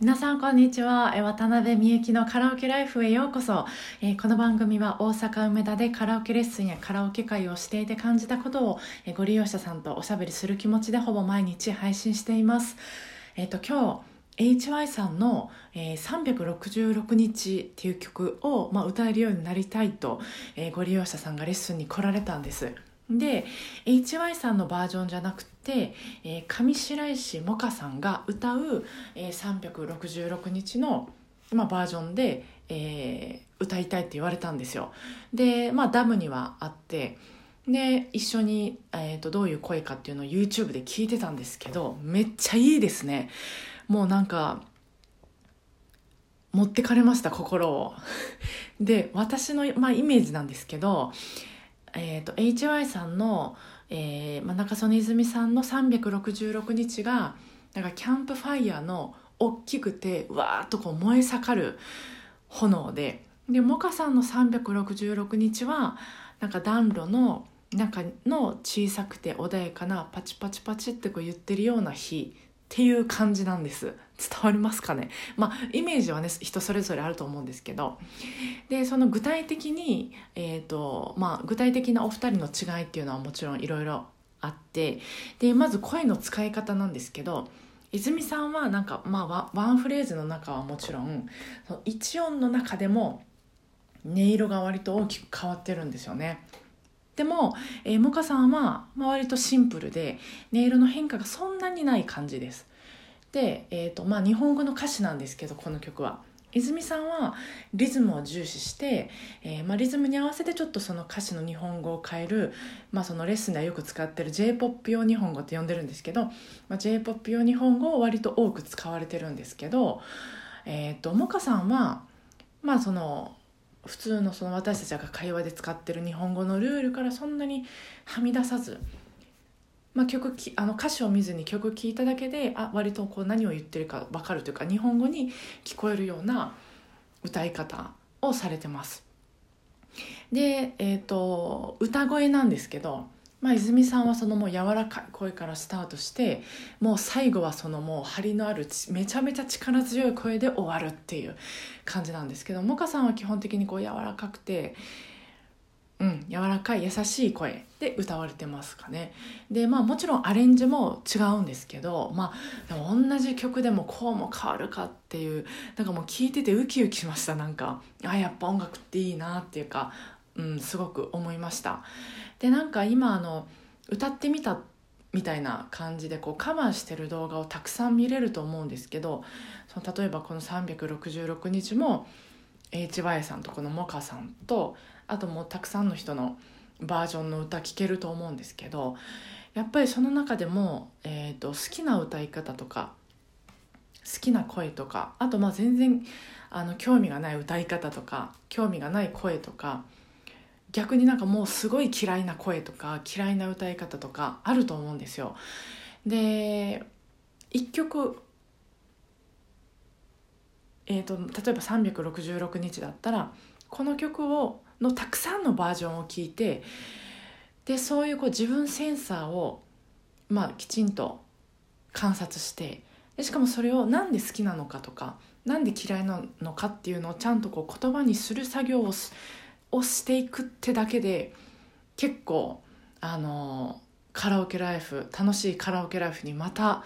皆さんこんにちは。渡辺美幸のカラオケライフへようこそ、えー、この番組は大阪梅田でカラオケレッスンやカラオケ会をしていて感じたことを、えー、ご利用者さんとおしゃべりする気持ちでほぼ毎日配信しています。えっ、ー、と今日 HY さんの、えー「366日」っていう曲を、まあ、歌えるようになりたいと、え、ご利用者さんがレッスンに来られたんですで HY さんのバージョンじゃなくて、えー、上白石萌歌さんが歌う、えー、366日の、まあ、バージョンで、えー、歌いたいって言われたんですよ。でまあダムにはあってで一緒に、えーと、どういう声かっていうのを YouTube で聞いてたんですけどめっちゃいいですね。もうなんか持ってかれました心を。で私の、まあ、イメージなんですけどえーと、HY さんの、えーまあ、中曽根泉さんの366日がなんかキャンプファイヤーの大きくてわーっとこう燃え盛る炎で。でモカさんの366日はなんか暖炉の中の小さくて穏やかなパチパチパチってこう言ってるような日っていう感じなんです。伝わりますかね？まあイメージはね人それぞれあると思うんですけど。でその具体的に、えーとまあ、具体的なお二人の違いっていうのはもちろんいろいろあって。でまず声の使い方なんですけど泉さんはなんか、まあ、ワンフレーズの中はもちろん一音の中でも音色が割と大きく変わってるんですよね。でも、えー、モカさんは、まあ、割とシンプルで音色の変化がそんなにない感じです。で、えーとまあ、日本語の歌詞なんですけどこの曲は。泉さんはリズムを重視して、えーまあ、リズムに合わせてちょっとその歌詞の日本語を変える、まあ、そのレッスンではよく使ってる j p o p 用日本語って呼んでるんですけど、まあ、j p o p 用日本語を割と多く使われてるんですけど、えーと、とモカさんは、まあ、その普通のその私たちが会話で使ってる日本語のルールからそんなにはみ出さず、まあ、曲きあの歌詞を見ずに曲聴いただけであ割とこう何を言ってるか分かるというか日本語に聞こえるような歌い方をされてます。で、えーと歌声なんですけどまあ、泉さんはそのもう柔らかい声からスタートしてもう最後はそのもう張りのあるめちゃめちゃ力強い声で終わるっていう感じなんですけど萌歌さんは基本的にこう柔らかくてうん柔らかい優しい声で歌われてますかね。でまあもちろんアレンジも違うんですけどまあ同じ曲でもこうも変わるかっていうなんかもう聞いててウキウキしました。なんかあやっぱ音楽っていいなっていうかうん、すごく思いました。でなんか今あの歌ってみたみたいな感じでこうカバーしてる動画をたくさん見れると思うんですけどその例えばこの366日も HY さんとこのモカさんとあともうたくさんの人のバージョンの歌聴けると思うんですけどやっぱりその中でも、えーと、好きな歌い方とか好きな声とかあとまあ全然あの興味がない歌い方とか興味がない声とか逆になんかもうすごい嫌いな声とか嫌いな歌い方とかあると思うんですよ。で1曲えーと、例えば366日だったらこの曲をのたくさんのバージョンを聴いてでそういうこう自分センサーを、まあ、きちんと観察してでしかもそれを何で好きなのかとか何で嫌いなのかっていうのをちゃんとこう言葉にする作業ををしていくってだけで結構あのカラオケライフ楽しいカラオケライフにまた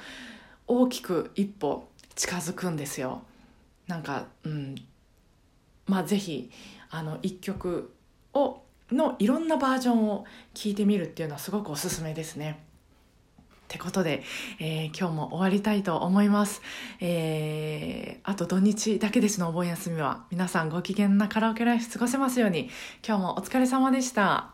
大きく一歩近づくんですよ。なんかうんまあ是非あの1曲をのいろんなバージョンを聴いてみるっていうのはすごくおすすめですね。ってことで、えー、今日も終わりたいと思います。えー、あと土日だけですのお盆休みは皆さんご機嫌なカラオケライフ過ごせますように今日もお疲れ様でした。